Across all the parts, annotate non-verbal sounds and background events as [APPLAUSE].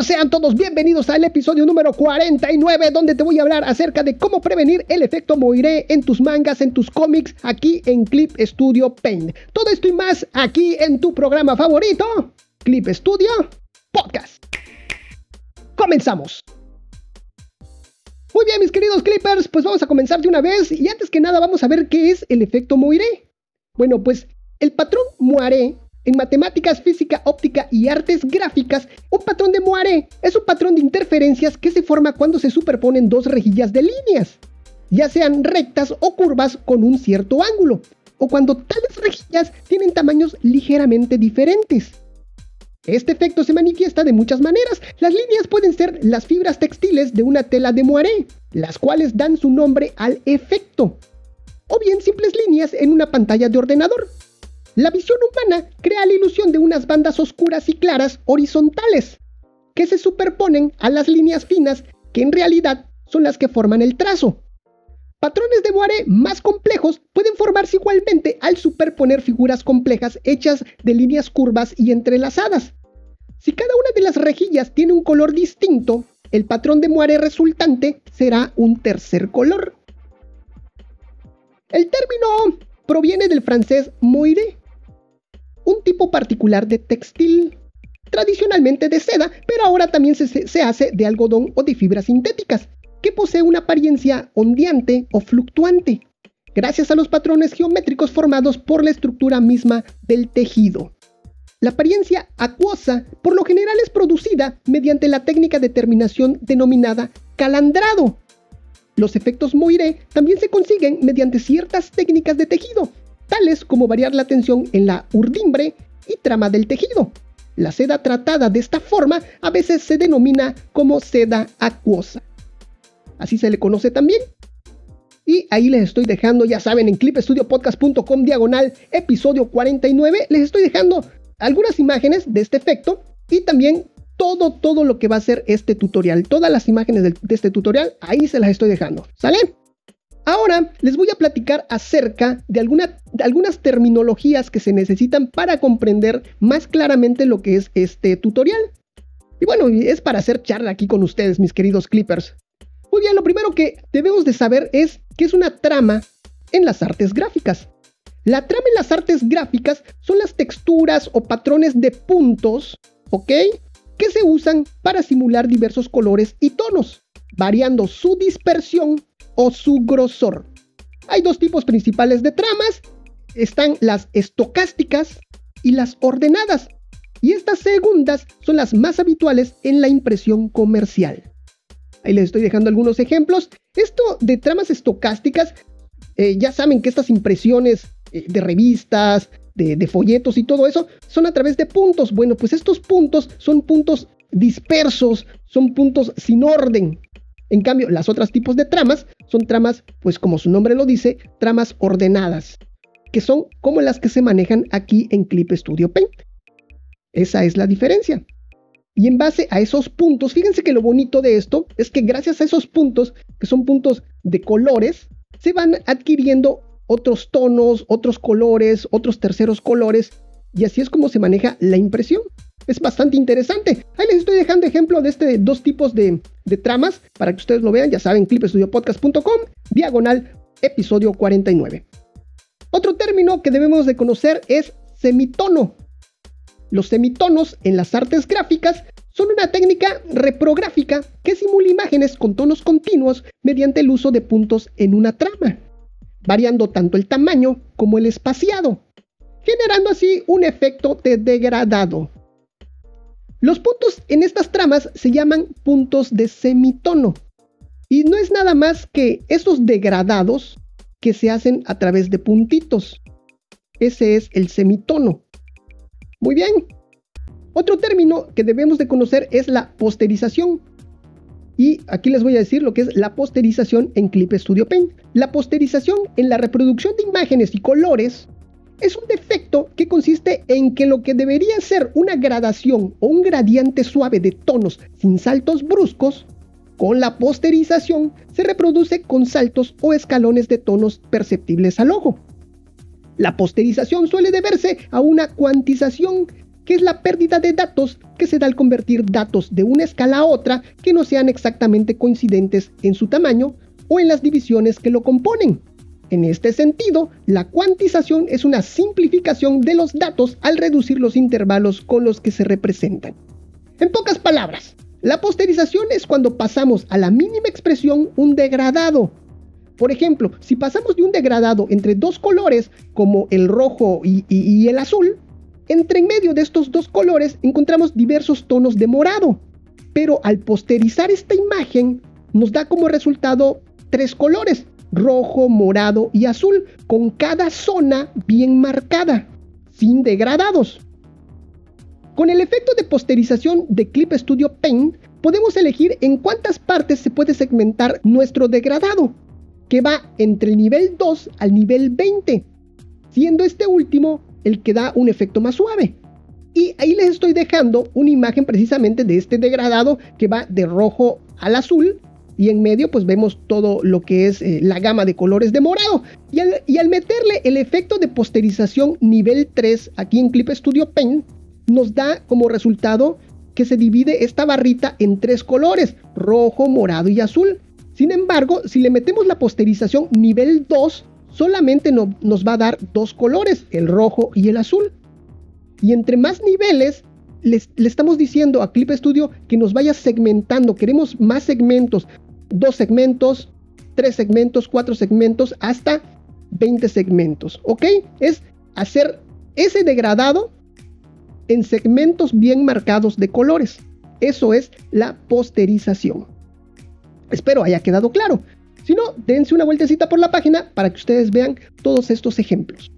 Sean todos bienvenidos al episodio número 49 donde te voy a hablar acerca de cómo prevenir el efecto Moiré en tus mangas, en tus cómics, aquí en Clip Studio Paint. Todo esto y más aquí en tu programa favorito, Clip Studio Podcast. Comenzamos. Muy bien, mis queridos Clippers, pues vamos a comenzar de una vez y antes que nada vamos a ver qué es el efecto Moiré. Bueno, pues el patrón Moiré en matemáticas, física, óptica y artes gráficas, un patrón de Moiré es un patrón de interferencias que se forma cuando se superponen dos rejillas de líneas, ya sean rectas o curvas con un cierto ángulo, o cuando tales rejillas tienen tamaños ligeramente diferentes. Este efecto se manifiesta de muchas maneras. Las líneas pueden ser las fibras textiles de una tela de moiré, las cuales dan su nombre al efecto, o bien simples líneas en una pantalla de ordenador, la visión humana crea la ilusión de unas bandas oscuras y claras horizontales, que se superponen a las líneas finas que en realidad son las que forman el trazo. Patrones de Moiré más complejos pueden formarse igualmente al superponer figuras complejas hechas de líneas curvas y entrelazadas. Si cada una de las rejillas tiene un color distinto, el patrón de Moiré resultante será un tercer color. El término proviene del francés moiré, un tipo particular de textil, tradicionalmente de seda, pero ahora también se, hace de algodón o de fibras sintéticas, que posee una apariencia ondeante o fluctuante, gracias a los patrones geométricos formados por la estructura misma del tejido. La apariencia acuosa por lo general es producida mediante la técnica de terminación denominada calandrado. Los efectos Moiré también se consiguen mediante ciertas técnicas de tejido, tales como variar la tensión en la urdimbre y trama del tejido. La seda tratada de esta forma a veces se denomina como seda acuosa. Así se le conoce también. Y ahí les estoy dejando, ya saben, en clipestudiopodcast.com diagonal episodio 49, les estoy dejando algunas imágenes de este efecto y también todo, todo lo que va a ser este tutorial. Todas las imágenes de, de este tutorial, ahí se las estoy dejando. ¿Sale? Ahora les voy a platicar acerca de, algunas terminologías que se necesitan para comprender más claramente lo que es este tutorial. Y bueno, es para hacer charla aquí con ustedes, mis queridos clippers. Muy bien, lo primero que debemos de saber es qué es una trama en las artes gráficas. La trama en las artes gráficas son las texturas o patrones de puntos, ¿ok? Que se usan para simular diversos colores y tonos, variando su dispersión o su grosor. Hay dos tipos principales de tramas. Están las estocásticas y las ordenadas. Y estas segundas son las más habituales en la impresión comercial. Ahí les estoy dejando algunos ejemplos. Esto de tramas estocásticas, eh, ya saben que estas impresiones eh, de revistas, de, de folletos y todo eso, son a través de puntos. Bueno, pues estos puntos son puntos dispersos, son puntos sin orden. En cambio, las otras tipos de tramas son tramas, pues como su nombre lo dice, tramas ordenadas, que son como las que se manejan aquí en Clip Studio Paint. Esa es la diferencia. Y en base a esos puntos, fíjense que lo bonito de esto es que gracias a esos puntos, que son puntos de colores, se van adquiriendo otros tonos, otros colores, otros terceros colores, y así es como se maneja la impresión. Es bastante interesante. Ahí les estoy dejando ejemplo de este dos tipos de, tramas para que ustedes lo vean. Ya saben, clipestudiopodcast.com, diagonal, episodio 49. Otro término que debemos de conocer es semitono. Los semitonos en las artes gráficas son una técnica reprográfica que simula imágenes con tonos continuos mediante el uso de puntos en una trama, variando tanto el tamaño como el espaciado, generando así un efecto de degradado. Los puntos en estas tramas se llaman puntos de semitono. Y no es nada más que esos degradados que se hacen a través de puntitos. Ese es el semitono. Muy bien. Otro término que debemos de conocer es la posterización. Y aquí les voy a decir lo que es la posterización en Clip Studio Paint. La posterización en la reproducción de imágenes y colores es un defecto que consiste en que lo que debería ser una gradación o un gradiente suave de tonos sin saltos bruscos, con la posterización se reproduce con saltos o escalones de tonos perceptibles al ojo. La posterización suele deberse a una cuantización que es la pérdida de datos que se da al convertir datos de una escala a otra que no sean exactamente coincidentes en su tamaño o en las divisiones que lo componen. En este sentido, la cuantización es una simplificación de los datos al reducir los intervalos con los que se representan. En pocas palabras, la posterización es cuando pasamos a la mínima expresión un degradado. Por ejemplo, si pasamos de un degradado entre dos colores como el rojo y, el azul, entre en medio de estos dos colores encontramos diversos tonos de morado. Pero al posterizar esta imagen nos da como resultado tres colores, rojo, morado y azul, con cada zona bien marcada, sin degradados. Con el efecto de posterización de Clip Studio Paint, podemos elegir en cuántas partes se puede segmentar nuestro degradado, que va entre el nivel 2 al nivel 20, siendo este último el que da un efecto más suave. Y ahí les estoy dejando una imagen precisamente de este degradado que va de rojo al azul y en medio pues vemos todo lo que es eh, la gama de colores de morado. Y al, y al, meterle el efecto de posterización nivel 3 aquí en Clip Studio Paint, nos da como resultado que se divide esta barrita en tres colores, rojo, morado y azul. Sin embargo, si le metemos la posterización nivel 2, solamente nos va a dar dos colores, el rojo y el azul. Y entre más niveles, le estamos diciendo a Clip Studio que nos vaya segmentando. Queremos más segmentos, dos segmentos, tres segmentos, cuatro segmentos, hasta 20 segmentos. ¿Ok? Es hacer ese degradado en segmentos bien marcados de colores. Eso es la posterización. Espero haya quedado claro. Si no, dense una vueltecita por la página para que ustedes vean todos estos ejemplos.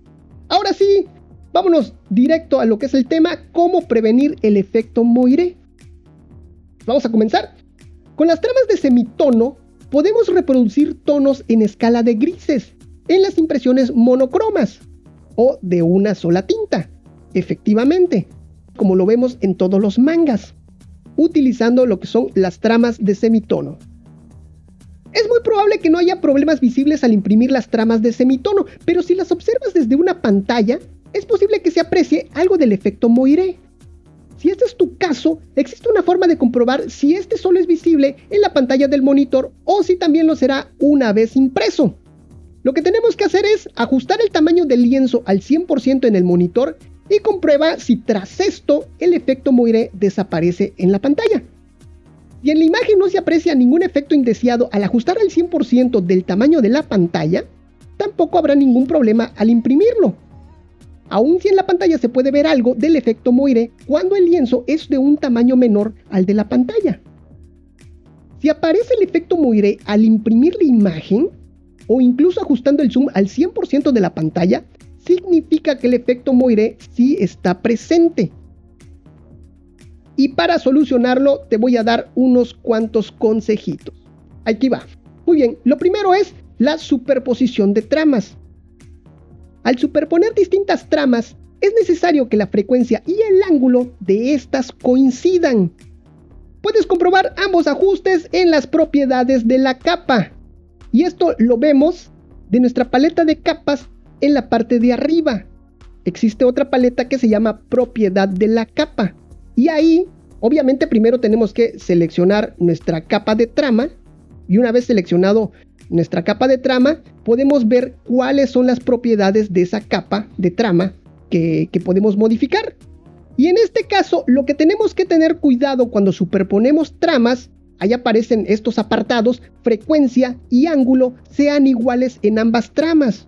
Ahora sí, vámonos directo a lo que es el tema, cómo prevenir el efecto Moiré. Vamos a comenzar. Con las tramas de semitono podemos reproducir tonos en escala de grises en las impresiones monocromas o de una sola tinta. Efectivamente, como lo vemos en todos los mangas, utilizando lo que son las tramas de semitono. Es muy probable que no haya problemas visibles al imprimir las tramas de semitono, pero si las observas desde una pantalla, es posible que se aprecie algo del efecto Moiré. Si este es tu caso, existe una forma de comprobar si este solo es visible en la pantalla del monitor o si también lo será una vez impreso. Lo que tenemos que hacer es ajustar el tamaño del lienzo al 100% en el monitor y comprueba si tras esto el efecto Moiré desaparece en la pantalla. Y en la imagen no se aprecia ningún efecto indeseado al ajustar al 100% del tamaño de la pantalla, tampoco habrá ningún problema al imprimirlo. Aun si en la pantalla se puede ver algo del efecto Moiré cuando el lienzo es de un tamaño menor al de la pantalla. Si aparece el efecto Moiré al imprimir la imagen, o incluso ajustando el zoom al 100% de la pantalla, significa que el efecto Moiré sí está presente. Y para solucionarlo te voy a dar unos cuantos consejitos. Aquí va. Muy bien, lo primero es la superposición de tramas. Al superponer distintas tramas, es necesario que la frecuencia y el ángulo de estas coincidan. Puedes comprobar ambos ajustes en las propiedades de la capa. Y esto lo vemos de nuestra paleta de capas en la parte de arriba. Existe otra paleta que se llama propiedad de la capa. Y ahí, obviamente, primero tenemos que seleccionar nuestra capa de trama. Y una vez seleccionado nuestra capa de trama, podemos ver cuáles son las propiedades de esa capa de trama que, podemos modificar. Y en este caso, lo que tenemos que tener cuidado cuando superponemos tramas Ahí aparecen estos apartados, frecuencia y ángulo sean iguales en ambas tramas.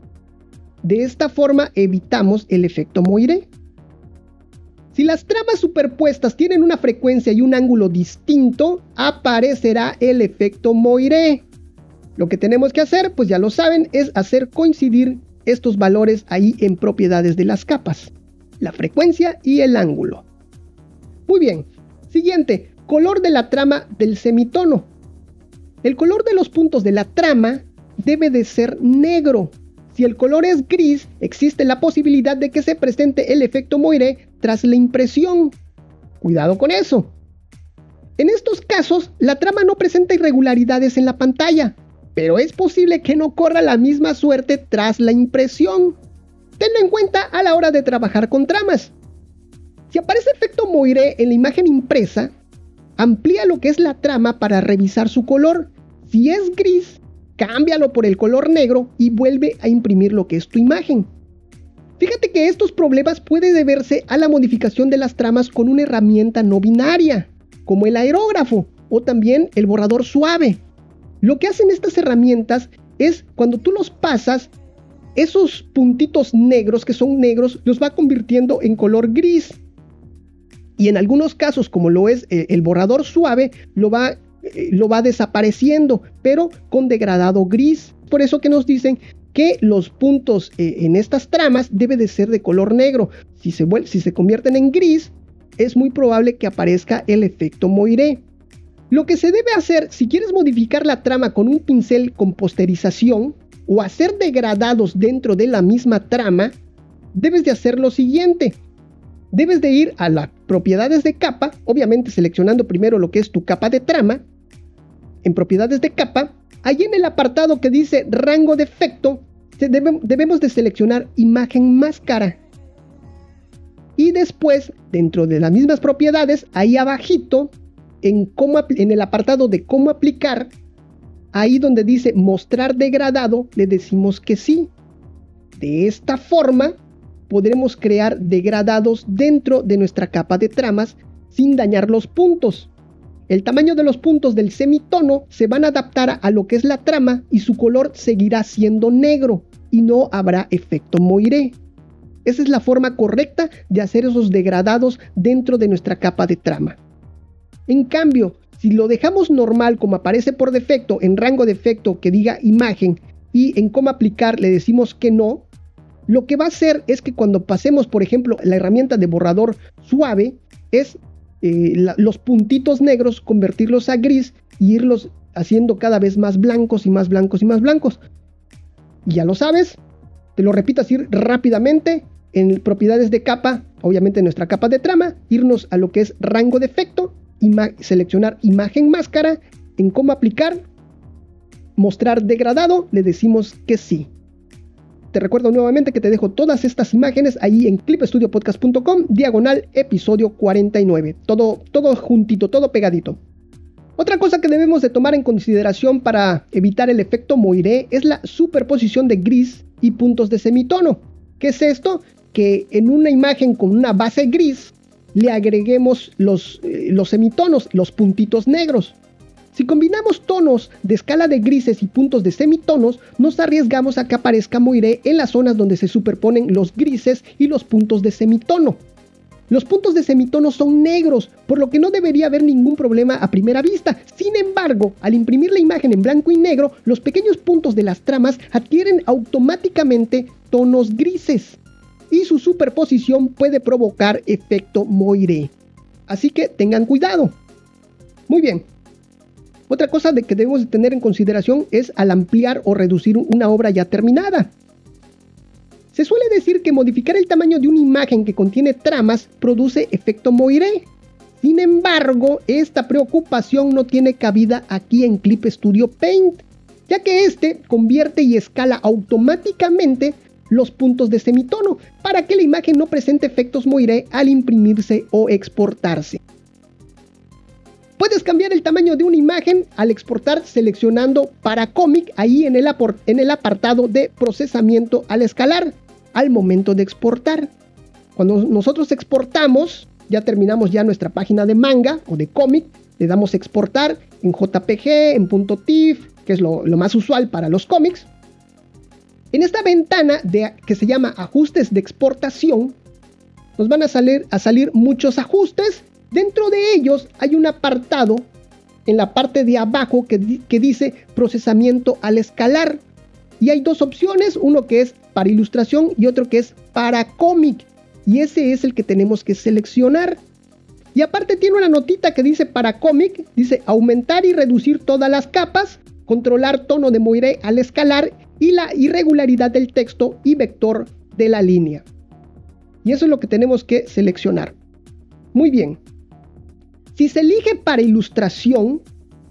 De esta forma evitamos el efecto Moiré. Si las tramas superpuestas tienen una frecuencia y un ángulo distinto, aparecerá el efecto Moiré. Lo que tenemos que hacer, pues ya lo saben, es hacer coincidir estos valores ahí en propiedades de las capas. La frecuencia y el ángulo. Muy bien. Siguiente, color de la trama del semitono. El color de los puntos de la trama debe de ser negro. Si el color es gris, existe la posibilidad de que se presente el efecto Moiré tras la impresión. Cuidado con eso. En estos casos, la trama no presenta irregularidades en la pantalla, pero es posible que no corra la misma suerte tras la impresión. Tenlo en cuenta a la hora de trabajar con tramas. Si aparece efecto Moiré en la imagen impresa, amplía lo que es la trama para revisar su color. Si es gris, cámbialo por el color negro y vuelve a imprimir lo que es tu imagen. Fíjate que estos problemas pueden deberse a la modificación de las tramas con una herramienta no binaria, como el aerógrafo o también el borrador suave. Lo que hacen estas herramientas es cuando tú los pasas, esos puntitos negros que son negros los va convirtiendo en color gris. Y en algunos casos, como lo es eh, el borrador suave, lo va, eh, lo va desapareciendo, pero con degradado gris. Por eso que nos dicen que los puntos eh, en estas tramas debe de ser de color negro. Si se, si se convierten en gris, es muy probable que aparezca el efecto Moiré. Lo que se debe hacer si quieres modificar la trama con un pincel con posterización o hacer degradados dentro de la misma trama, debes de hacer lo siguiente. Debes de ir a las propiedades de capa, obviamente seleccionando primero lo que es tu capa de trama. En propiedades de capa, Allí en el apartado que dice rango de efecto, debemos de seleccionar imagen máscara. Y después, dentro de las mismas propiedades, ahí abajito, en, el apartado de cómo aplicar, ahí donde dice mostrar degradado, le decimos que sí. De esta forma, podremos crear degradados dentro de nuestra capa de tramas sin dañar los puntos. El tamaño de los puntos del semitono se van a adaptar a lo que es la trama y su color seguirá siendo negro y no habrá efecto moiré. Esa es la forma correcta de hacer esos degradados dentro de nuestra capa de trama. En cambio, si lo dejamos normal como aparece por defecto en rango de efecto que diga imagen y en cómo aplicar le decimos que no, lo que va a hacer es que cuando pasemos, por ejemplo, la herramienta de borrador suave, es eh, los puntitos negros, convertirlos a gris y irlos haciendo cada vez más blancos y más blancos y más blancos. Ya lo sabes, te lo repito así rápidamente, en propiedades de capa, obviamente nuestra capa de trama, irnos a lo que es rango de efecto, seleccionar imagen máscara, en cómo aplicar, mostrar degradado, le decimos que sí. Te recuerdo nuevamente que te dejo todas estas imágenes ahí en clipestudiopodcast.com, diagonal episodio 49. Todo, todo juntito, todo pegadito. Otra cosa que debemos de tomar en consideración para evitar el efecto Moiré es la superposición de gris y puntos de semitono. ¿Qué es esto? Que en una imagen con una base gris le agreguemos los, eh, los semitonos, los puntitos negros. Si combinamos tonos de escala de grises y puntos de semitonos, nos arriesgamos a que aparezca moiré en las zonas donde se superponen los grises y los puntos de semitono. Los puntos de semitono son negros, por lo que no debería haber ningún problema a primera vista. Sin embargo, al imprimir la imagen en blanco y negro, los pequeños puntos de las tramas adquieren automáticamente tonos grises y su superposición puede provocar efecto moiré. Así que tengan cuidado. Muy bien, otra cosa de que debemos tener en consideración es al ampliar o reducir una obra ya terminada. Se suele decir que modificar el tamaño de una imagen que contiene tramas produce efecto Moiré. Sin embargo, esta preocupación no tiene cabida aquí en Clip Studio Paint, ya que este convierte y escala automáticamente los puntos de semitono para que la imagen no presente efectos Moiré al imprimirse o exportarse. Puedes cambiar el tamaño de una imagen al exportar seleccionando para cómic ahí en el, en el apartado de procesamiento al escalar al momento de exportar. Cuando nosotros exportamos, ya terminamos ya nuestra página de manga o de cómic, le damos exportar en JPG, en .tif, que es lo, más usual para los cómics. En esta ventana de, que se llama ajustes de exportación, nos van a salir, a salir muchos ajustes Dentro de ellos hay un apartado en la parte de abajo que, dice procesamiento al escalar. Y hay dos opciones, uno que es para ilustración y otro que es para cómic. Y ese es el que tenemos que seleccionar. Y aparte tiene una notita que dice para cómic, dice aumentar y reducir todas las capas, controlar tono de Moiré al escalar y la irregularidad del texto y vector de la línea. Y eso es lo que tenemos que seleccionar. Muy bien. Si se elige para ilustración,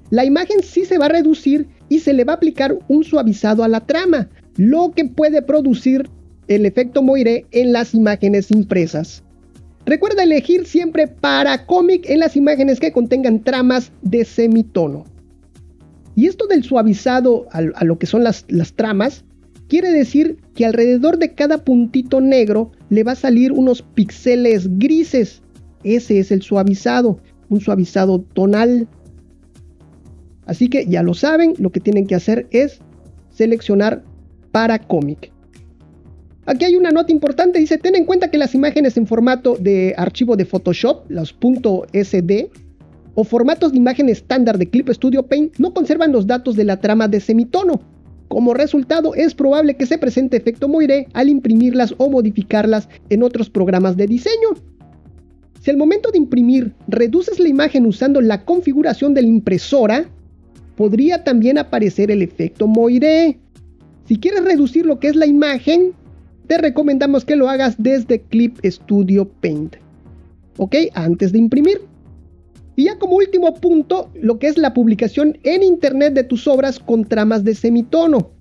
la imagen sí se va a reducir y se le va a aplicar un suavizado a la trama, lo que puede producir el efecto Moiré en las imágenes impresas. Recuerda elegir siempre para cómic en las imágenes que contengan tramas de semitono. Y esto del suavizado a, lo que son las, tramas, quiere decir que alrededor de cada puntito negro le va a salir unos píxeles grises. Ese es el suavizado, un suavizado tonal. Así que ya lo saben, lo que tienen que hacer es seleccionar para cómic. Aquí hay una nota importante, dice, ten en cuenta que las imágenes en formato de archivo de Photoshop, los .sd, o formatos de imagen estándar de Clip Studio Paint no conservan los datos de la trama de semitono. Como resultado, es probable que se presente efecto Moiré al imprimirlas o modificarlas en otros programas de diseño. Si al momento de imprimir reduces la imagen usando la configuración de la impresora, podría también aparecer el efecto Moiré. Si quieres reducir lo que es la imagen, te recomendamos que lo hagas desde Clip Studio Paint. ¿Ok? Antes de imprimir. Y ya como último punto, lo que es la publicación en internet de tus obras con tramas de semitono.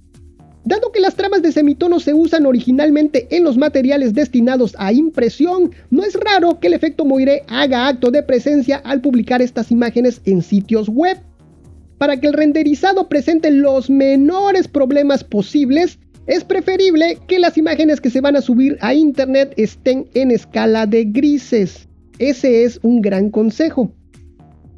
Dado que las tramas de semitono se usan originalmente en los materiales destinados a impresión, no es raro que el efecto Moiré haga acto de presencia al publicar estas imágenes en sitios web. Para que el renderizado presente los menores problemas posibles, es preferible que las imágenes que se van a subir a internet estén en escala de grises. Ese es un gran consejo.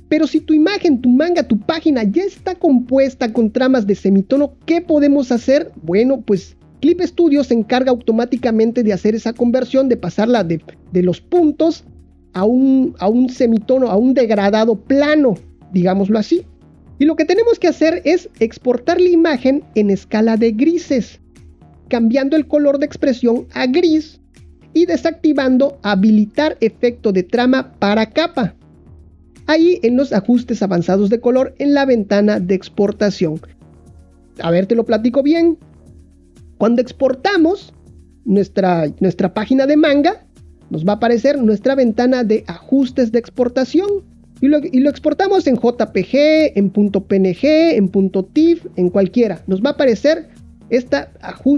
Pero si tu imagen, tu manga, tu página ya está compuesta con tramas de semitono, ¿qué podemos hacer? Bueno, pues Clip Studio se encarga automáticamente de hacer esa conversión, de pasarla de, los puntos a un, a un semitono, a un degradado plano, digámoslo así. Y lo que tenemos que hacer es exportar la imagen en escala de grises, cambiando el color de expresión a gris y desactivando habilitar efecto de trama para capa ahí en los ajustes avanzados de color en la ventana de exportación. A ver, te lo platico bien. Cuando exportamos nuestra, nuestra página de manga, nos va a aparecer nuestra ventana de ajustes de exportación. Y lo, y lo, exportamos en JPG, en .png, en .tif, en cualquiera. Nos va a aparecer esta,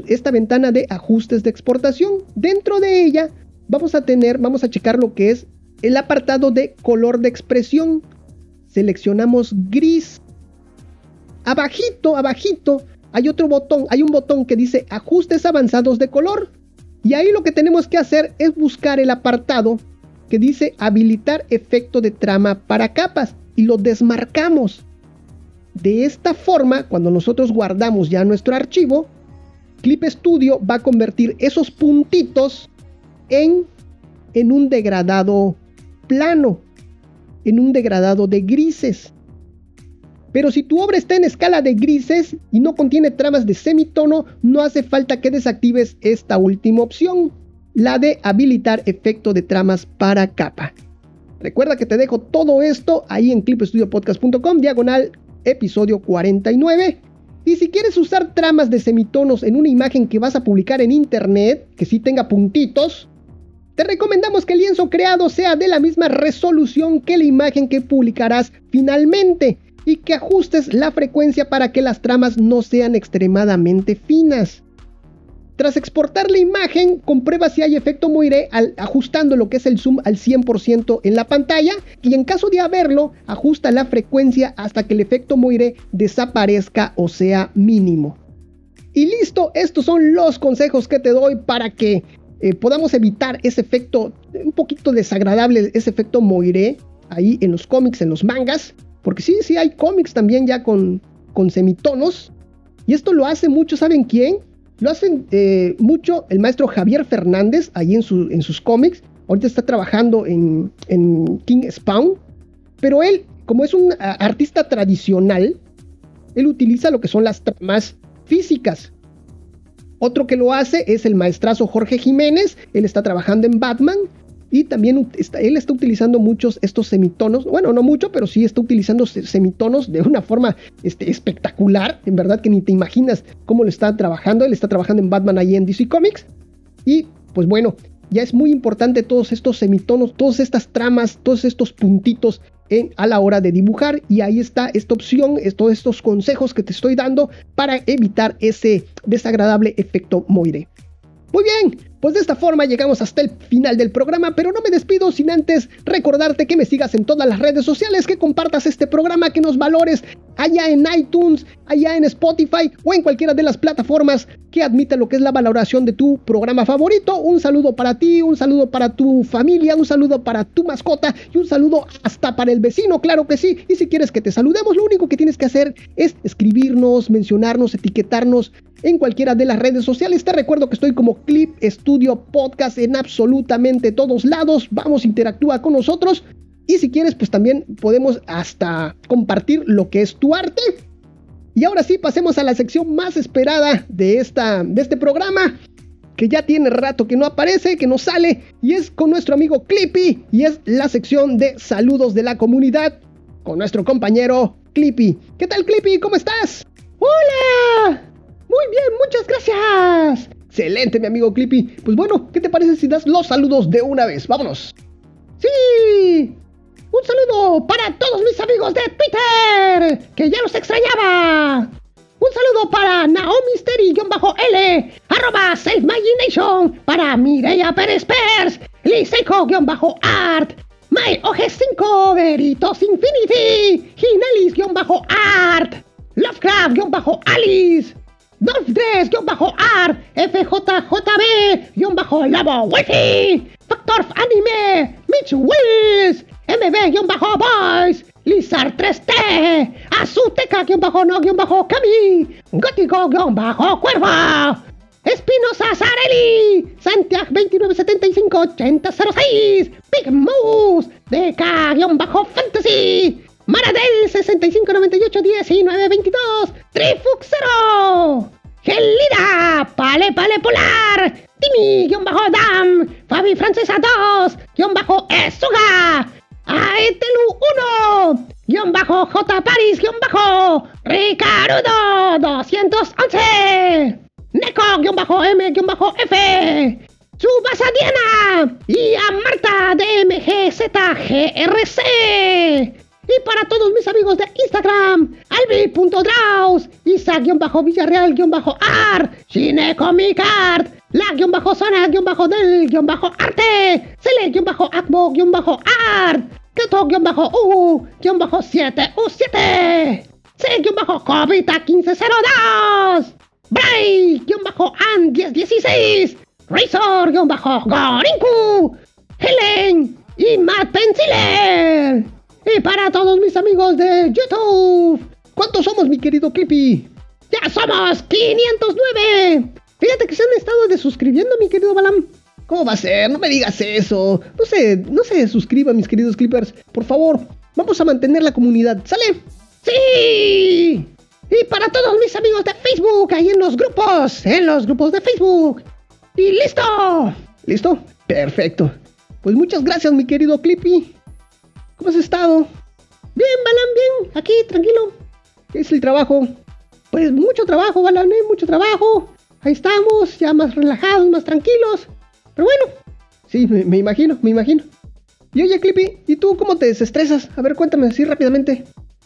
esta ventana de ajustes de exportación. Dentro de ella vamos a tener, vamos a checar lo que es el apartado de color de expresión. Seleccionamos gris. Abajito, abajito, hay otro botón, hay un botón que dice ajustes avanzados de color. Y ahí lo que tenemos que hacer es buscar el apartado que dice habilitar efecto de trama para capas y lo desmarcamos. De esta forma, cuando nosotros guardamos ya nuestro archivo, Clip Studio va a convertir esos puntitos en, en un degradado plano, en un degradado de grises. Pero si tu obra está en escala de grises y no contiene tramas de semitono, no hace falta que desactives esta última opción, la de habilitar efecto de tramas para capa. Recuerda que te dejo todo esto ahí en clipstudiopodcast.com, diagonal episodio 49. Y si quieres usar tramas de semitonos en una imagen que vas a publicar en internet, que sí tenga puntitos, te recomendamos que el lienzo creado sea de la misma resolución que la imagen que publicarás finalmente y que ajustes la frecuencia para que las tramas no sean extremadamente finas. Tras exportar la imagen, comprueba si hay efecto Moiré al, ajustando lo que es el zoom al 100% en la pantalla y en caso de haberlo, ajusta la frecuencia hasta que el efecto Moiré desaparezca o sea mínimo. Y listo, estos son los consejos que te doy para que eh, podamos evitar ese efecto un poquito desagradable, ese efecto Moiré ahí en los cómics, en los mangas, porque sí, sí hay cómics también ya con, con semitonos, y esto lo hace mucho, ¿saben quién? Lo hacen eh, mucho el maestro Javier Fernández ahí en, en sus cómics, ahorita está trabajando en, en King Spawn, pero él, como es un artista tradicional, él utiliza lo que son las tramas físicas, otro que lo hace es el maestrazo Jorge Jiménez, él está trabajando en Batman y también está, él está utilizando muchos estos semitonos, bueno, no mucho, pero sí está utilizando semitonos de una forma este, espectacular, en verdad que ni te imaginas cómo lo está trabajando, él está trabajando en Batman ahí en DC Comics. Y pues bueno, ya es muy importante todos estos semitonos, todas estas tramas, todos estos puntitos a la hora de dibujar y ahí está esta opción, todos estos consejos que te estoy dando para evitar ese desagradable efecto Moire. Muy bien, Pues de esta forma llegamos hasta el final del programa, pero no me despido sin antes recordarte que me sigas en todas las redes sociales, que compartas este programa, que nos valores allá en iTunes, allá en Spotify o en cualquiera de las plataformas que admita lo que es la valoración de tu programa favorito. Un saludo para ti, un saludo para tu familia, un saludo para tu mascota y un saludo hasta para el vecino, claro que sí. Y si quieres que te saludemos, lo único que tienes que hacer es escribirnos, mencionarnos, etiquetarnos en cualquiera de las redes sociales. Te recuerdo que estoy como Clip Podcast en absolutamente todos lados. Vamos, interactúa con nosotros. Y si quieres, pues también podemos hasta compartir lo que es tu arte. Y ahora sí, pasemos a la sección más esperada de, esta, de este programa, que ya tiene rato que no aparece, que no sale, y es con nuestro amigo Clippy, y es la sección de saludos de la comunidad, con nuestro compañero Clippy. ¿Qué tal Clippy? ¿Cómo estás? ¡Hola! Muy bien, muchas gracias. Excelente, mi amigo Clippy. Pues bueno, ¿qué te parece si das los saludos de una vez? Vámonos. Sí. Un saludo para todos mis amigos de Twitter, que ya los extrañaba. Un saludo para Naomi Steri-L, arroba Self-Imagination, para Mireia Pérez Pers, Liseiko-Art, My OG5, Veritos Infinity, Ginelis-Art, Lovecraft-Alice, Dolph art FJJB, Labo Wifi, Factor Anime, Mitch Willis, MB-Boys, Lizard 3T, Azuteca-No-Kami, Gótico-Cuervo, Espinosa Sarelli, Santiago 2975-8006, Big Moose, DK-Fantasy, Maradel 6598-1922, Trifuxero, Gelida, Pale Pale Polar, Timmy-Dam, Fabi Francesa 2, Esuga, Aetelu 1, bajo J. Paris, bajo Ricardo 211, Neko, bajo M, bajo F, Subasa Diana y a Marta de MGZGRC. Y para todos mis amigos de Instagram, albi.draus, Isa-villarreal-art, Cinecomic-art, la-zona-del-arte, Sele-acbo-art, Keto-u-7u7, C-Cobita1502, Bray-an1016, Razor-gorinku, Helen y Matt Penciler. Y para todos mis amigos de YouTube. ¿Cuántos somos, mi querido Clippy? ¡Ya somos 509! Fíjate que se han estado desuscribiendo, mi querido Balam. ¿Cómo va a ser? No me digas eso. No se, no se suscriban, mis queridos Clippers. Por favor, vamos a mantener la comunidad. ¿Sale? ¡Sí! Y para todos mis amigos de Facebook, ahí en los grupos, en los grupos de Facebook. ¡Y listo! ¿Listo? Perfecto. Pues muchas gracias, mi querido Clippy. ¿Cómo has estado? Bien, Balan, bien. Aquí, tranquilo. ¿Qué es el trabajo? Pues mucho trabajo, Balan, ¿eh? mucho trabajo. Ahí estamos, ya más relajados, más tranquilos. Pero bueno. Sí, me, imagino, me imagino. Y oye, Clippy, ¿y tú cómo te desestresas? A ver, cuéntame así rápidamente.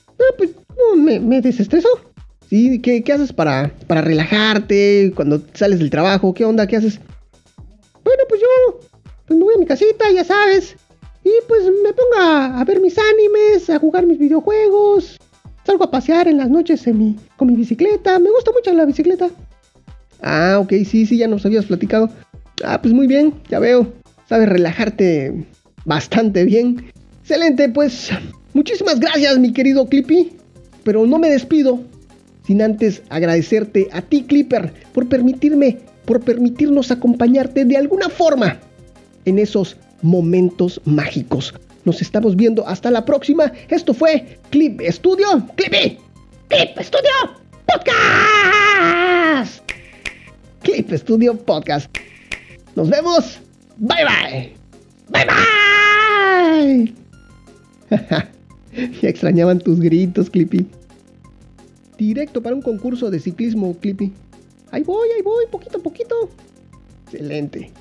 Ah, pues, me, me desestreso? Sí, ¿qué, ¿qué, haces para, para relajarte cuando sales del trabajo? ¿Qué onda? ¿Qué haces? Bueno, pues yo pues me voy a mi casita, ya sabes. Y pues me pongo a, ver mis animes, a jugar mis videojuegos. Salgo a pasear en las noches con mi bicicleta. Me gusta mucho la bicicleta. Ah, ok, sí, sí, ya nos habías platicado. Ah, pues muy bien, ya veo. Sabes relajarte bastante bien. Excelente, pues muchísimas gracias, mi querido Clippy. Pero no me despido sin antes agradecerte a ti, Clipper, por permitirme, por permitirnos acompañarte de alguna forma en esos momentos mágicos. Nos estamos viendo hasta la próxima. Esto fue Clip Studio. Clippy. Clip Studio Podcast. Clip Studio Podcast. Nos vemos. Bye bye. Bye bye. [LAUGHS] ya extrañaban tus gritos, Clippy. Directo para un concurso de ciclismo, Clippy. Ahí voy, ahí voy, poquito a poquito. Excelente.